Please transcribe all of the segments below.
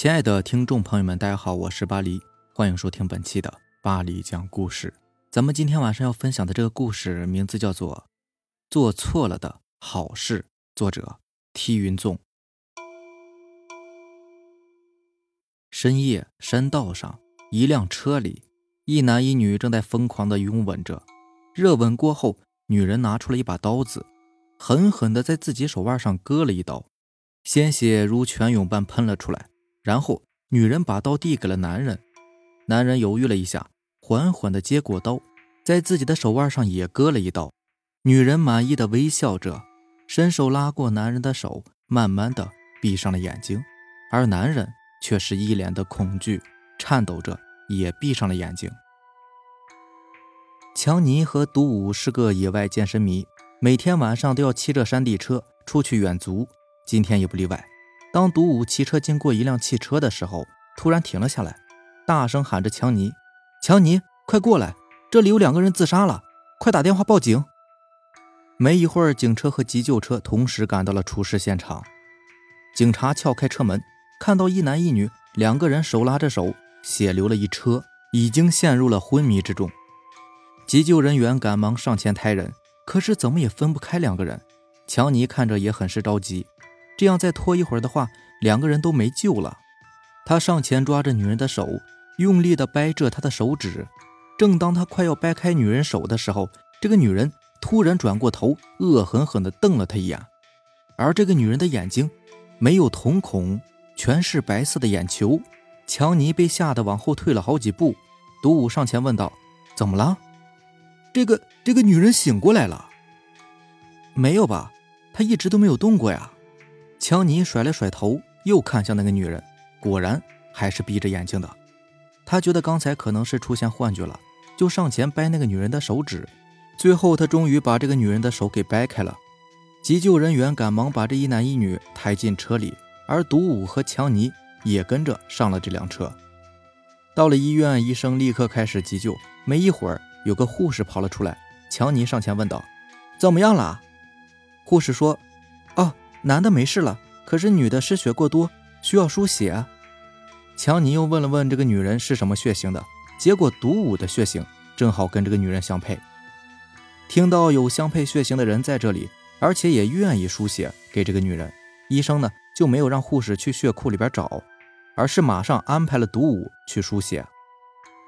亲爱的听众朋友们，大家好，我是巴黎，欢迎收听本期的巴黎讲故事。咱们今天晚上要分享的这个故事名字叫做《做错了的好事》，作者梯云纵。深夜山道上，一辆车里，一男一女正在疯狂的拥吻着。热吻过后，女人拿出了一把刀子，狠狠的在自己手腕上割了一刀，鲜血如泉涌般喷了出来。然后，女人把刀递给了男人，男人犹豫了一下，缓缓的接过刀，在自己的手腕上也割了一刀。女人满意的微笑着，伸手拉过男人的手，慢慢的闭上了眼睛，而男人却是一脸的恐惧，颤抖着也闭上了眼睛。强尼和独武是个野外健身迷，每天晚上都要骑着山地车出去远足，今天也不例外。当独武骑车经过一辆汽车的时候，突然停了下来，大声喊着：“强尼，强尼，快过来！这里有两个人自杀了，快打电话报警！”没一会儿，警车和急救车同时赶到了出事现场。警察撬开车门，看到一男一女两个人手拉着手，血流了一车，已经陷入了昏迷之中。急救人员赶忙上前抬人，可是怎么也分不开两个人。强尼看着也很是着急。这样再拖一会儿的话，两个人都没救了。他上前抓着女人的手，用力地掰着她的手指。正当他快要掰开女人手的时候，这个女人突然转过头，恶狠狠地瞪了他一眼。而这个女人的眼睛没有瞳孔，全是白色的眼球。强尼被吓得往后退了好几步。独武上前问道：“怎么了？这个这个女人醒过来了？没有吧？她一直都没有动过呀。”强尼甩了甩头，又看向那个女人，果然还是闭着眼睛的。他觉得刚才可能是出现幻觉了，就上前掰那个女人的手指。最后，他终于把这个女人的手给掰开了。急救人员赶忙把这一男一女抬进车里，而独武和强尼也跟着上了这辆车。到了医院，医生立刻开始急救。没一会儿，有个护士跑了出来。强尼上前问道：“怎么样了？”护士说：“。”男的没事了，可是女的失血过多，需要输血。强尼又问了问这个女人是什么血型的，结果独武的血型正好跟这个女人相配。听到有相配血型的人在这里，而且也愿意输血给这个女人，医生呢就没有让护士去血库里边找，而是马上安排了独武去输血。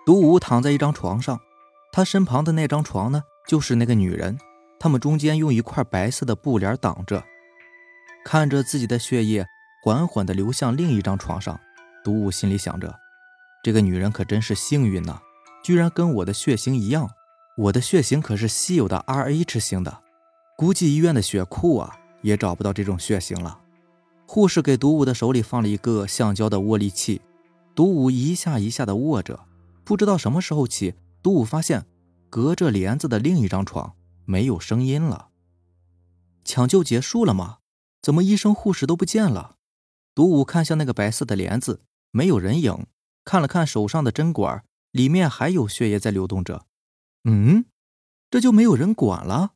独武躺在一张床上，他身旁的那张床呢就是那个女人，他们中间用一块白色的布帘挡着。看着自己的血液缓缓地流向另一张床上，独武心里想着：这个女人可真是幸运呐，居然跟我的血型一样。我的血型可是稀有的 Rh 型的，估计医院的血库啊也找不到这种血型了。护士给独武的手里放了一个橡胶的握力器，独武一下一下地握着。不知道什么时候起，独武发现隔着帘子的另一张床没有声音了。抢救结束了吗？怎么医生护士都不见了？独武看向那个白色的帘子，没有人影。看了看手上的针管，里面还有血液在流动着。嗯，这就没有人管了。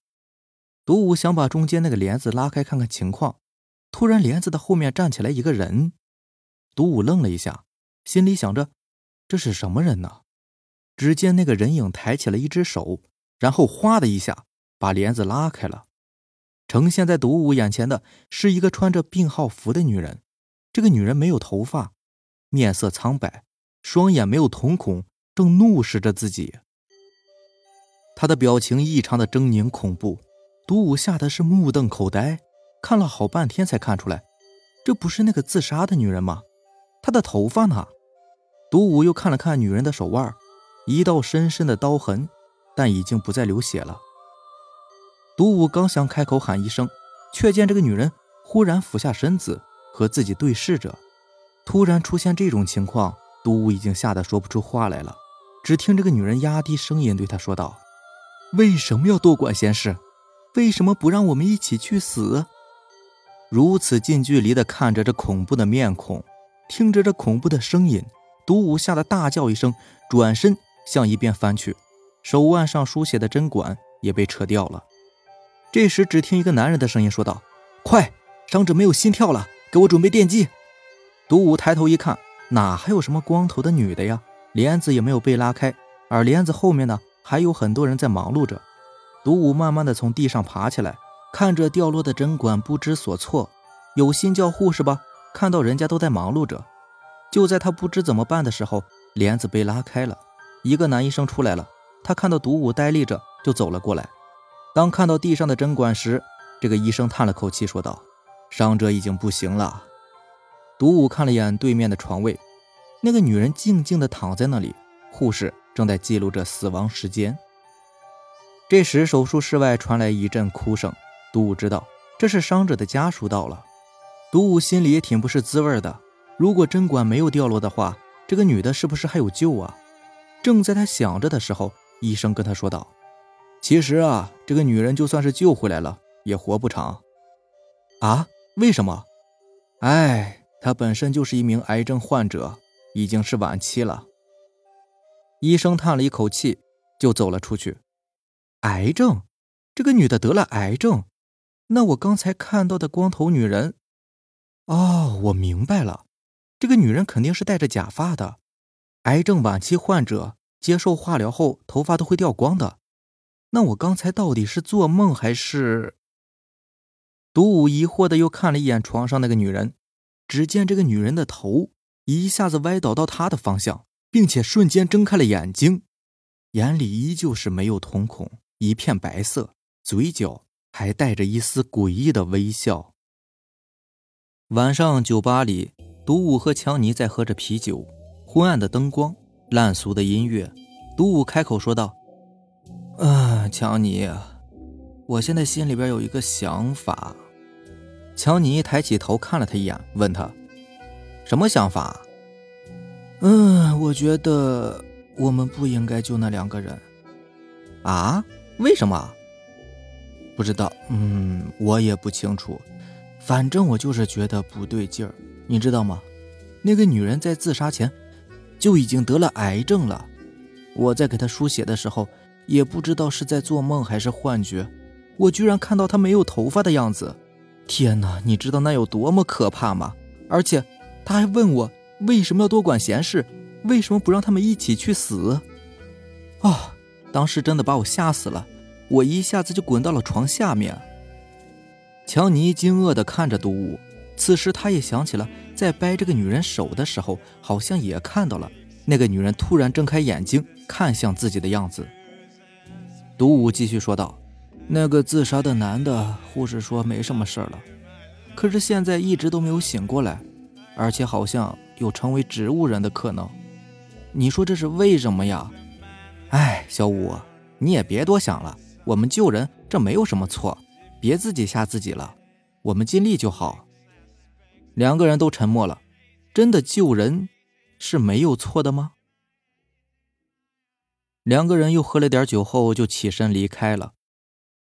独武想把中间那个帘子拉开看看情况，突然帘子的后面站起来一个人。独武愣了一下，心里想着这是什么人呢？只见那个人影抬起了一只手，然后哗的一下把帘子拉开了。呈现在独武眼前的是一个穿着病号服的女人。这个女人没有头发，面色苍白，双眼没有瞳孔，正怒视着自己。她的表情异常的狰狞恐怖。独武吓得是目瞪口呆，看了好半天才看出来，这不是那个自杀的女人吗？她的头发呢？独武又看了看女人的手腕，一道深深的刀痕，但已经不再流血了。独武刚想开口喊一声，却见这个女人忽然俯下身子和自己对视着。突然出现这种情况，独武已经吓得说不出话来了。只听这个女人压低声音对他说道：“为什么要多管闲事？为什么不让我们一起去死？”如此近距离的看着这恐怖的面孔，听着这恐怖的声音，独武吓得大叫一声，转身向一边翻去，手腕上输血的针管也被扯掉了。这时，只听一个男人的声音说道：“快，伤者没有心跳了，给我准备电击。”独武抬头一看，哪还有什么光头的女的呀？帘子也没有被拉开，而帘子后面呢，还有很多人在忙碌着。独武慢慢的从地上爬起来，看着掉落的针管，不知所措。有心叫护士吧，看到人家都在忙碌着。就在他不知怎么办的时候，帘子被拉开了，一个男医生出来了。他看到独武呆立着，就走了过来。当看到地上的针管时，这个医生叹了口气，说道：“伤者已经不行了。”独武看了眼对面的床位，那个女人静静地躺在那里，护士正在记录着死亡时间。这时，手术室外传来一阵哭声。独武知道这是伤者的家属到了。独武心里也挺不是滋味的。如果针管没有掉落的话，这个女的是不是还有救啊？正在他想着的时候，医生跟他说道：“其实啊，这个女人就算是救回来了，也活不长。啊？为什么？哎。”她本身就是一名癌症患者，已经是晚期了。医生叹了一口气，就走了出去。癌症？这个女的得了癌症？那我刚才看到的光头女人……哦，我明白了，这个女人肯定是戴着假发的。癌症晚期患者接受化疗后，头发都会掉光的。那我刚才到底是做梦还是……独武疑惑的又看了一眼床上那个女人。只见这个女人的头一下子歪倒到他的方向，并且瞬间睁开了眼睛，眼里依旧是没有瞳孔，一片白色，嘴角还带着一丝诡异的微笑。晚上酒吧里，独武和强尼在喝着啤酒，昏暗的灯光，烂俗的音乐。独武开口说道：“啊，强尼，我现在心里边有一个想法。”强尼抬起头看了他一眼，问他：“什么想法？”“嗯，我觉得我们不应该救那两个人。”“啊？为什么？”“不知道。嗯，我也不清楚。反正我就是觉得不对劲儿，你知道吗？那个女人在自杀前就已经得了癌症了。我在给她输血的时候，也不知道是在做梦还是幻觉，我居然看到她没有头发的样子。”天哪，你知道那有多么可怕吗？而且他还问我为什么要多管闲事，为什么不让他们一起去死？啊！当时真的把我吓死了，我一下子就滚到了床下面。强尼惊愕地看着独舞，此时他也想起了在掰这个女人手的时候，好像也看到了那个女人突然睁开眼睛看向自己的样子。独舞继续说道。那个自杀的男的，护士说没什么事了，可是现在一直都没有醒过来，而且好像有成为植物人的可能。你说这是为什么呀？哎，小五，你也别多想了，我们救人这没有什么错，别自己吓自己了，我们尽力就好。两个人都沉默了，真的救人是没有错的吗？两个人又喝了点酒后，就起身离开了。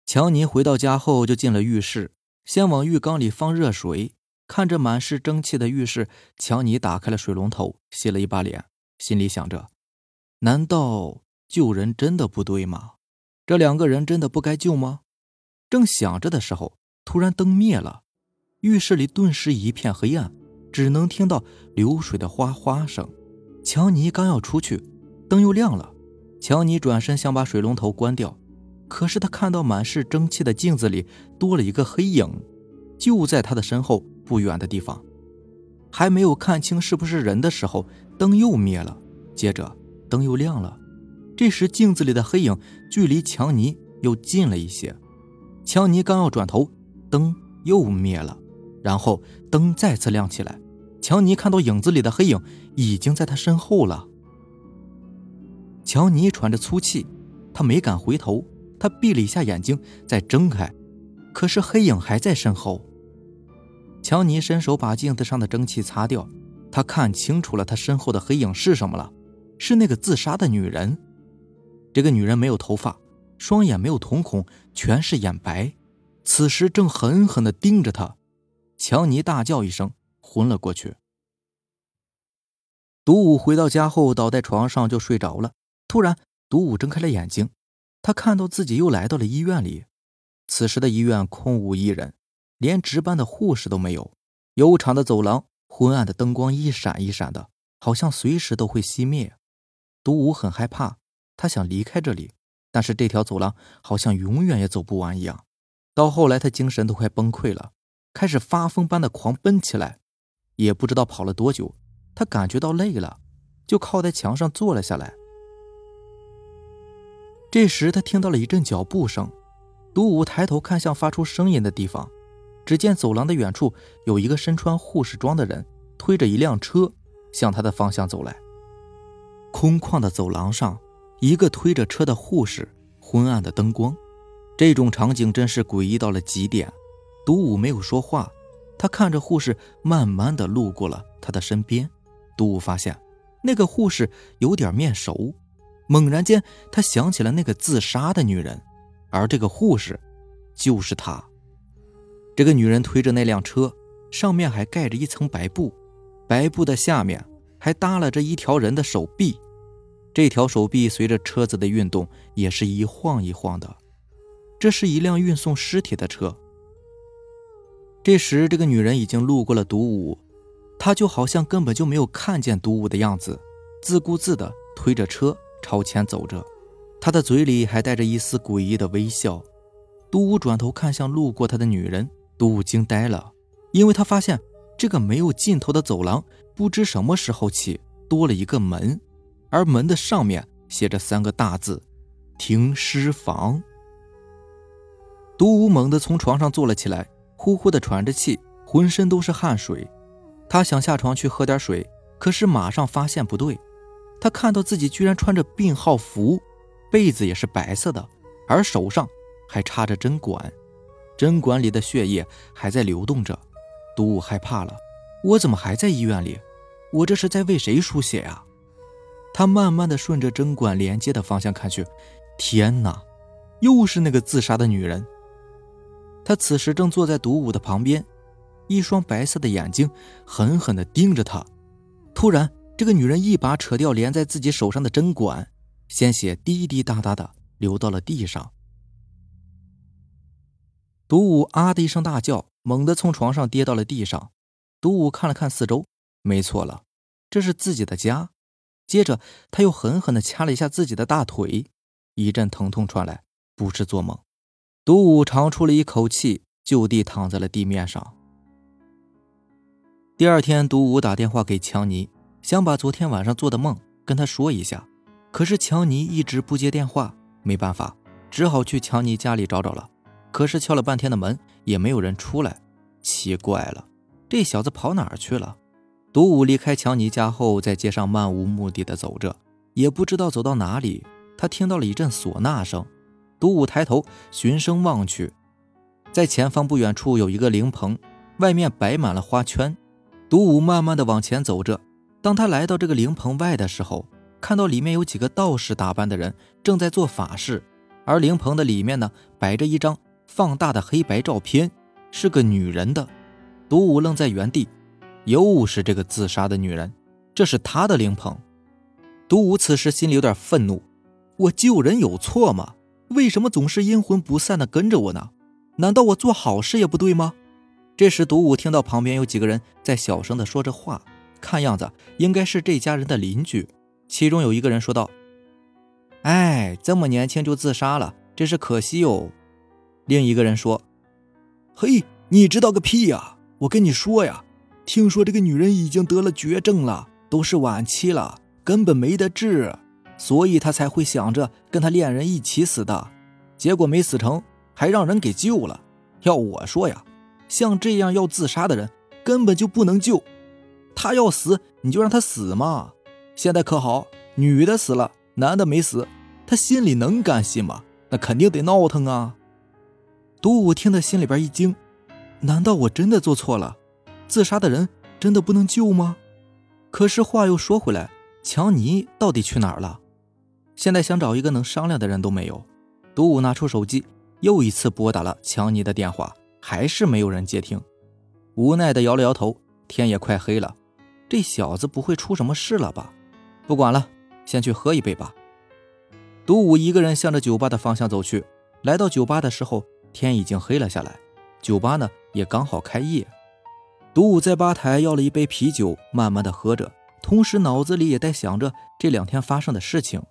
强尼回到家后就进了浴室，先往浴缸里放热水。看着满是蒸汽的浴室，强尼打开了水龙头，洗了一把脸，心里想着：难道救人真的不对吗？这两个人真的不该救吗？正想着的时候，突然灯灭了，浴室里顿时一片黑暗，只能听到流水的哗哗声。强尼刚要出去，灯又亮了。强尼转身想把水龙头关掉。可是他看到满是蒸汽的镜子里多了一个黑影，就在他的身后不远的地方。还没有看清是不是人的时候，灯又灭了，接着灯又亮了。这时镜子里的黑影距离强尼又近了一些。强尼刚要转头，灯又灭了，然后灯再次亮起来。强尼看到影子里的黑影已经在他身后了。强尼喘着粗气，他没敢回头。他闭了一下眼睛，再睁开，可是黑影还在身后。乔尼伸手把镜子上的蒸汽擦掉，他看清楚了，他身后的黑影是什么了？是那个自杀的女人。这个女人没有头发，双眼没有瞳孔，全是眼白，此时正狠狠地盯着他。乔尼大叫一声，昏了过去。独武回到家后，倒在床上就睡着了。突然，独武睁开了眼睛。他看到自己又来到了医院里，此时的医院空无一人，连值班的护士都没有。悠长的走廊，昏暗的灯光一闪一闪的，好像随时都会熄灭。独舞很害怕，他想离开这里，但是这条走廊好像永远也走不完一样。到后来，他精神都快崩溃了，开始发疯般的狂奔起来。也不知道跑了多久，他感觉到累了，就靠在墙上坐了下来。这时，他听到了一阵脚步声。独舞抬头看向发出声音的地方，只见走廊的远处有一个身穿护士装的人推着一辆车向他的方向走来。空旷的走廊上，一个推着车的护士，昏暗的灯光，这种场景真是诡异到了极点。独舞没有说话，他看着护士慢慢的路过了他的身边。独舞发现那个护士有点面熟。猛然间，他想起了那个自杀的女人，而这个护士就是她。这个女人推着那辆车，上面还盖着一层白布，白布的下面还搭拉着一条人的手臂，这条手臂随着车子的运动也是一晃一晃的。这是一辆运送尸体的车。这时，这个女人已经路过了独舞，她就好像根本就没有看见独舞的样子，自顾自地推着车。朝前走着，他的嘴里还带着一丝诡异的微笑。杜武转头看向路过他的女人，杜武惊呆了，因为他发现这个没有尽头的走廊，不知什么时候起多了一个门，而门的上面写着三个大字：“停尸房。”杜武猛地从床上坐了起来，呼呼地喘着气，浑身都是汗水。他想下床去喝点水，可是马上发现不对。他看到自己居然穿着病号服，被子也是白色的，而手上还插着针管，针管里的血液还在流动着。毒物害怕了，我怎么还在医院里？我这是在为谁输血呀？他慢慢的顺着针管连接的方向看去，天哪，又是那个自杀的女人。他此时正坐在毒物的旁边，一双白色的眼睛狠狠的盯着他，突然。这个女人一把扯掉连在自己手上的针管，鲜血滴滴答答的流到了地上。独武啊的一声大叫，猛地从床上跌到了地上。独武看了看四周，没错了，这是自己的家。接着他又狠狠地掐了一下自己的大腿，一阵疼痛传来，不是做梦。独武长出了一口气，就地躺在了地面上。第二天，独武打电话给强尼。想把昨天晚上做的梦跟他说一下，可是强尼一直不接电话，没办法，只好去强尼家里找找了。可是敲了半天的门也没有人出来，奇怪了，这小子跑哪儿去了？独舞离开强尼家后，在街上漫无目的的走着，也不知道走到哪里，他听到了一阵唢呐声。独舞抬头循声望去，在前方不远处有一个灵棚，外面摆满了花圈。独舞慢慢的往前走着。当他来到这个灵棚外的时候，看到里面有几个道士打扮的人正在做法事，而灵棚的里面呢，摆着一张放大的黑白照片，是个女人的。独武愣在原地，又是这个自杀的女人，这是他的灵棚。独武此时心里有点愤怒：我救人有错吗？为什么总是阴魂不散的跟着我呢？难道我做好事也不对吗？这时，独武听到旁边有几个人在小声的说着话。看样子应该是这家人的邻居，其中有一个人说道：“哎，这么年轻就自杀了，真是可惜哟。”另一个人说：“嘿，你知道个屁呀！我跟你说呀，听说这个女人已经得了绝症了，都是晚期了，根本没得治，所以他才会想着跟他恋人一起死的，结果没死成，还让人给救了。要我说呀，像这样要自杀的人，根本就不能救。”他要死，你就让他死嘛。现在可好，女的死了，男的没死，他心里能甘心吗？那肯定得闹腾啊。独武听得心里边一惊，难道我真的做错了？自杀的人真的不能救吗？可是话又说回来，强尼到底去哪儿了？现在想找一个能商量的人都没有。独武拿出手机，又一次拨打了强尼的电话，还是没有人接听。无奈的摇了摇头，天也快黑了。这小子不会出什么事了吧？不管了，先去喝一杯吧。独武一个人向着酒吧的方向走去。来到酒吧的时候，天已经黑了下来，酒吧呢也刚好开业。独武在吧台要了一杯啤酒，慢慢的喝着，同时脑子里也在想着这两天发生的事情。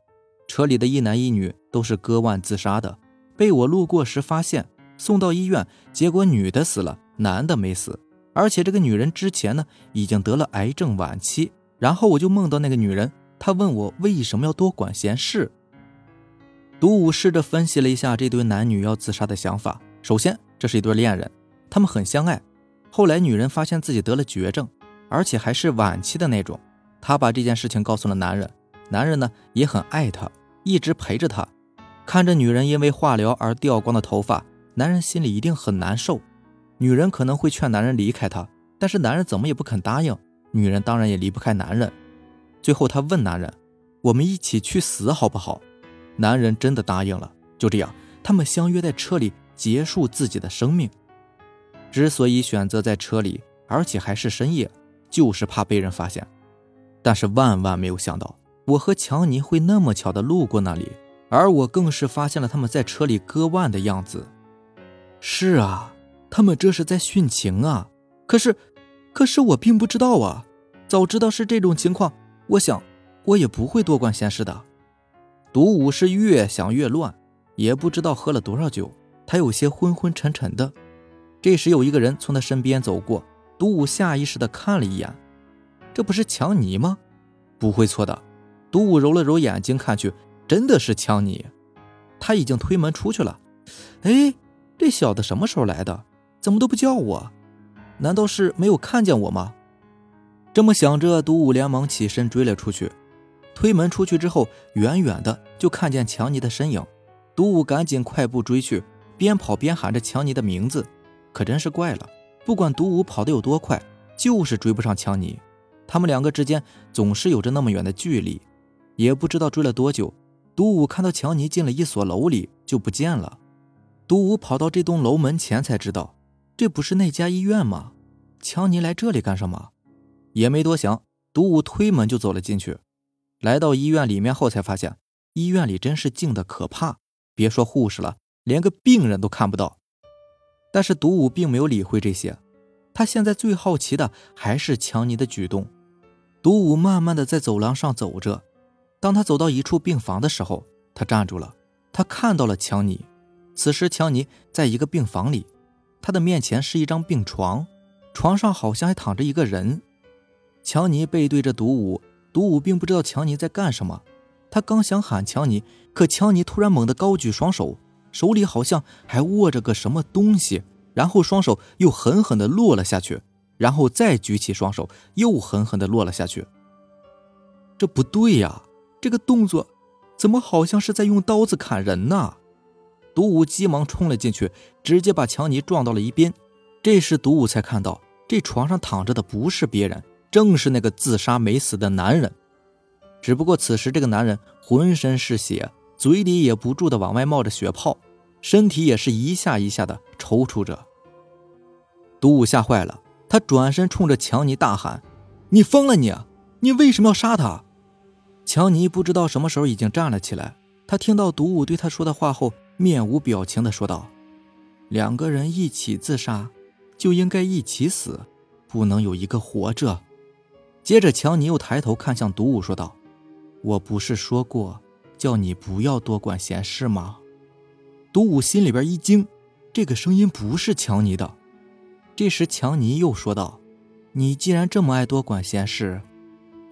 车里的一男一女都是割腕自杀的，被我路过时发现，送到医院，结果女的死了，男的没死。而且这个女人之前呢，已经得了癌症晚期。然后我就梦到那个女人，她问我为什么要多管闲事。独舞试着分析了一下这对男女要自杀的想法。首先，这是一对恋人，他们很相爱。后来女人发现自己得了绝症，而且还是晚期的那种，她把这件事情告诉了男人。男人呢也很爱她，一直陪着她。看着女人因为化疗而掉光的头发，男人心里一定很难受。女人可能会劝男人离开她，但是男人怎么也不肯答应。女人当然也离不开男人。最后，她问男人：“我们一起去死好不好？”男人真的答应了。就这样，他们相约在车里结束自己的生命。之所以选择在车里，而且还是深夜，就是怕被人发现。但是万万没有想到，我和强尼会那么巧的路过那里，而我更是发现了他们在车里割腕的样子。是啊。他们这是在殉情啊！可是，可是我并不知道啊。早知道是这种情况，我想我也不会多管闲事的。独舞是越想越乱，也不知道喝了多少酒，他有些昏昏沉沉的。这时有一个人从他身边走过，独舞下意识地看了一眼，这不是强尼吗？不会错的。独舞揉了揉眼睛看去，真的是强尼。他已经推门出去了。哎，这小子什么时候来的？怎么都不叫我？难道是没有看见我吗？这么想着，独舞连忙起身追了出去。推门出去之后，远远的就看见强尼的身影。独舞赶紧快步追去，边跑边喊着强尼的名字。可真是怪了，不管独舞跑得有多快，就是追不上强尼。他们两个之间总是有着那么远的距离。也不知道追了多久，独舞看到强尼进了一所楼里就不见了。独舞跑到这栋楼门前才知道。这不是那家医院吗？强尼来这里干什么？也没多想，独舞推门就走了进去。来到医院里面后，才发现医院里真是静的可怕，别说护士了，连个病人都看不到。但是独舞并没有理会这些，他现在最好奇的还是强尼的举动。独舞慢慢的在走廊上走着，当他走到一处病房的时候，他站住了，他看到了强尼。此时强尼在一个病房里。他的面前是一张病床，床上好像还躺着一个人。强尼背对着独舞，独舞并不知道强尼在干什么。他刚想喊强尼，可强尼突然猛地高举双手，手里好像还握着个什么东西，然后双手又狠狠地落了下去，然后再举起双手，又狠狠地落了下去。这不对呀，这个动作怎么好像是在用刀子砍人呢？独舞急忙冲了进去，直接把强尼撞到了一边。这时，独舞才看到这床上躺着的不是别人，正是那个自杀没死的男人。只不过此时这个男人浑身是血，嘴里也不住的往外冒着血泡，身体也是一下一下的抽搐着。独舞吓坏了，他转身冲着强尼大喊：“你疯了你！你为什么要杀他？”强尼不知道什么时候已经站了起来，他听到独舞对他说的话后。面无表情地说道：“两个人一起自杀，就应该一起死，不能有一个活着。”接着，强尼又抬头看向独舞，说道：“我不是说过叫你不要多管闲事吗？”独舞心里边一惊，这个声音不是强尼的。这时，强尼又说道：“你既然这么爱多管闲事，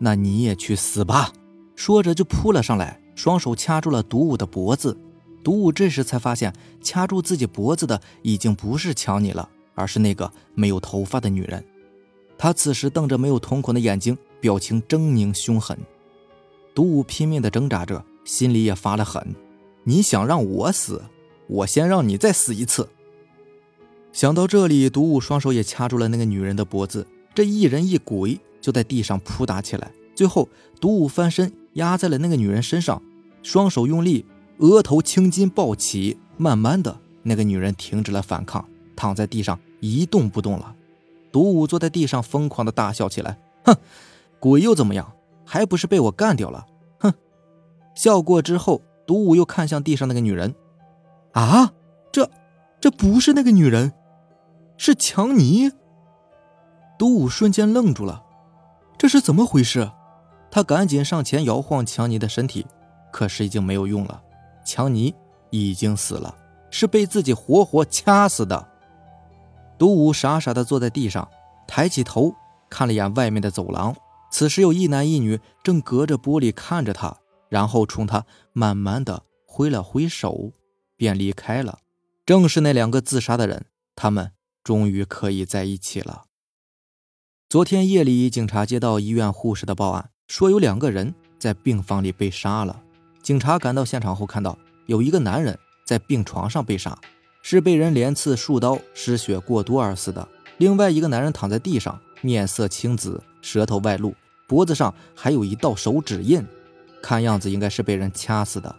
那你也去死吧！”说着就扑了上来，双手掐住了独舞的脖子。独舞这时才发现，掐住自己脖子的已经不是强尼了，而是那个没有头发的女人。她此时瞪着没有瞳孔的眼睛，表情狰狞凶狠。独舞拼命地挣扎着，心里也发了狠：你想让我死，我先让你再死一次。想到这里，独舞双手也掐住了那个女人的脖子，这一人一鬼就在地上扑打起来。最后，独舞翻身压在了那个女人身上，双手用力。额头青筋暴起，慢慢的，那个女人停止了反抗，躺在地上一动不动了。独舞坐在地上疯狂的大笑起来，哼，鬼又怎么样？还不是被我干掉了？哼！笑过之后，独舞又看向地上那个女人，啊，这，这不是那个女人，是强尼。独舞瞬间愣住了，这是怎么回事？他赶紧上前摇晃强尼的身体，可是已经没有用了，强尼已经死了，是被自己活活掐死的。独舞傻傻的坐在地上，抬起头看了一眼外面的走廊，此时有一男一女正隔着玻璃看着他，然后冲他慢慢的挥了挥手，便离开了。正是那两个自杀的人，他们终于可以在一起了。昨天夜里，警察接到医院护士的报案。说有两个人在病房里被杀了。警察赶到现场后，看到有一个男人在病床上被杀，是被人连刺数刀，失血过多而死的。另外一个男人躺在地上，面色青紫，舌头外露，脖子上还有一道手指印，看样子应该是被人掐死的。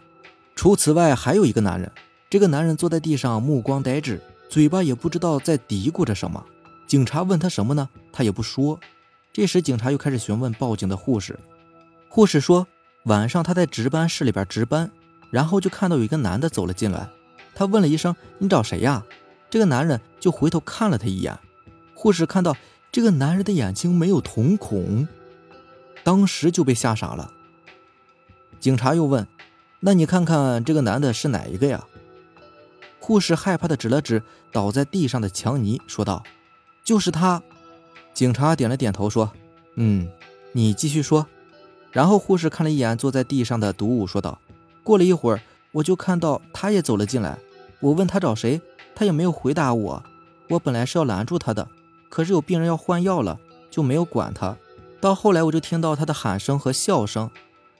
除此外，还有一个男人，这个男人坐在地上，目光呆滞，嘴巴也不知道在嘀咕着什么。警察问他什么呢？他也不说。这时，警察又开始询问报警的护士。护士说，晚上他在值班室里边值班，然后就看到有一个男的走了进来。他问了一声：“你找谁呀？”这个男人就回头看了他一眼。护士看到这个男人的眼睛没有瞳孔，当时就被吓傻了。警察又问：“那你看看这个男的是哪一个呀？”护士害怕的指了指倒在地上的强尼，说道：“就是他。”警察点了点头，说：“嗯，你继续说。”然后护士看了一眼坐在地上的毒武，说道：“过了一会儿，我就看到他也走了进来。我问他找谁，他也没有回答我。我本来是要拦住他的，可是有病人要换药了，就没有管他。到后来，我就听到他的喊声和笑声，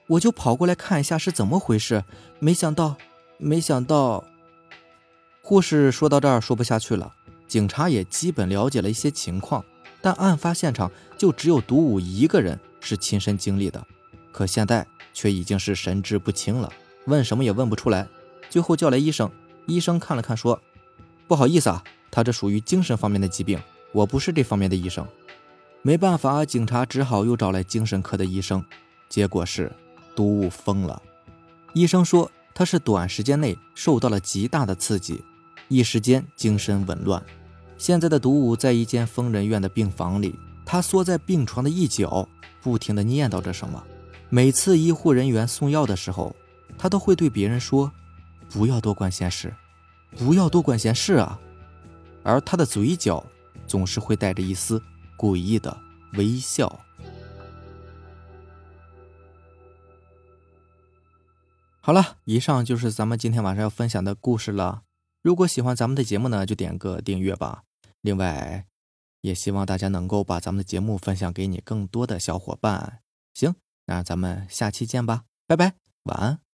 我就跑过来看一下是怎么回事。没想到，没想到……”护士说到这儿说不下去了。警察也基本了解了一些情况。但案发现场就只有独武一个人是亲身经历的，可现在却已经是神志不清了，问什么也问不出来。最后叫来医生，医生看了看说：“不好意思啊，他这属于精神方面的疾病，我不是这方面的医生。”没办法，警察只好又找来精神科的医生，结果是毒物疯了。医生说他是短时间内受到了极大的刺激，一时间精神紊乱。现在的毒武在一间疯人院的病房里，他缩在病床的一角，不停地念叨着什么。每次医护人员送药的时候，他都会对别人说：“不要多管闲事，不要多管闲事啊。”而他的嘴角总是会带着一丝诡异的微笑。好了，以上就是咱们今天晚上要分享的故事了。如果喜欢咱们的节目呢，就点个订阅吧。另外，也希望大家能够把咱们的节目分享给你更多的小伙伴。行，那咱们下期见吧，拜拜，晚安。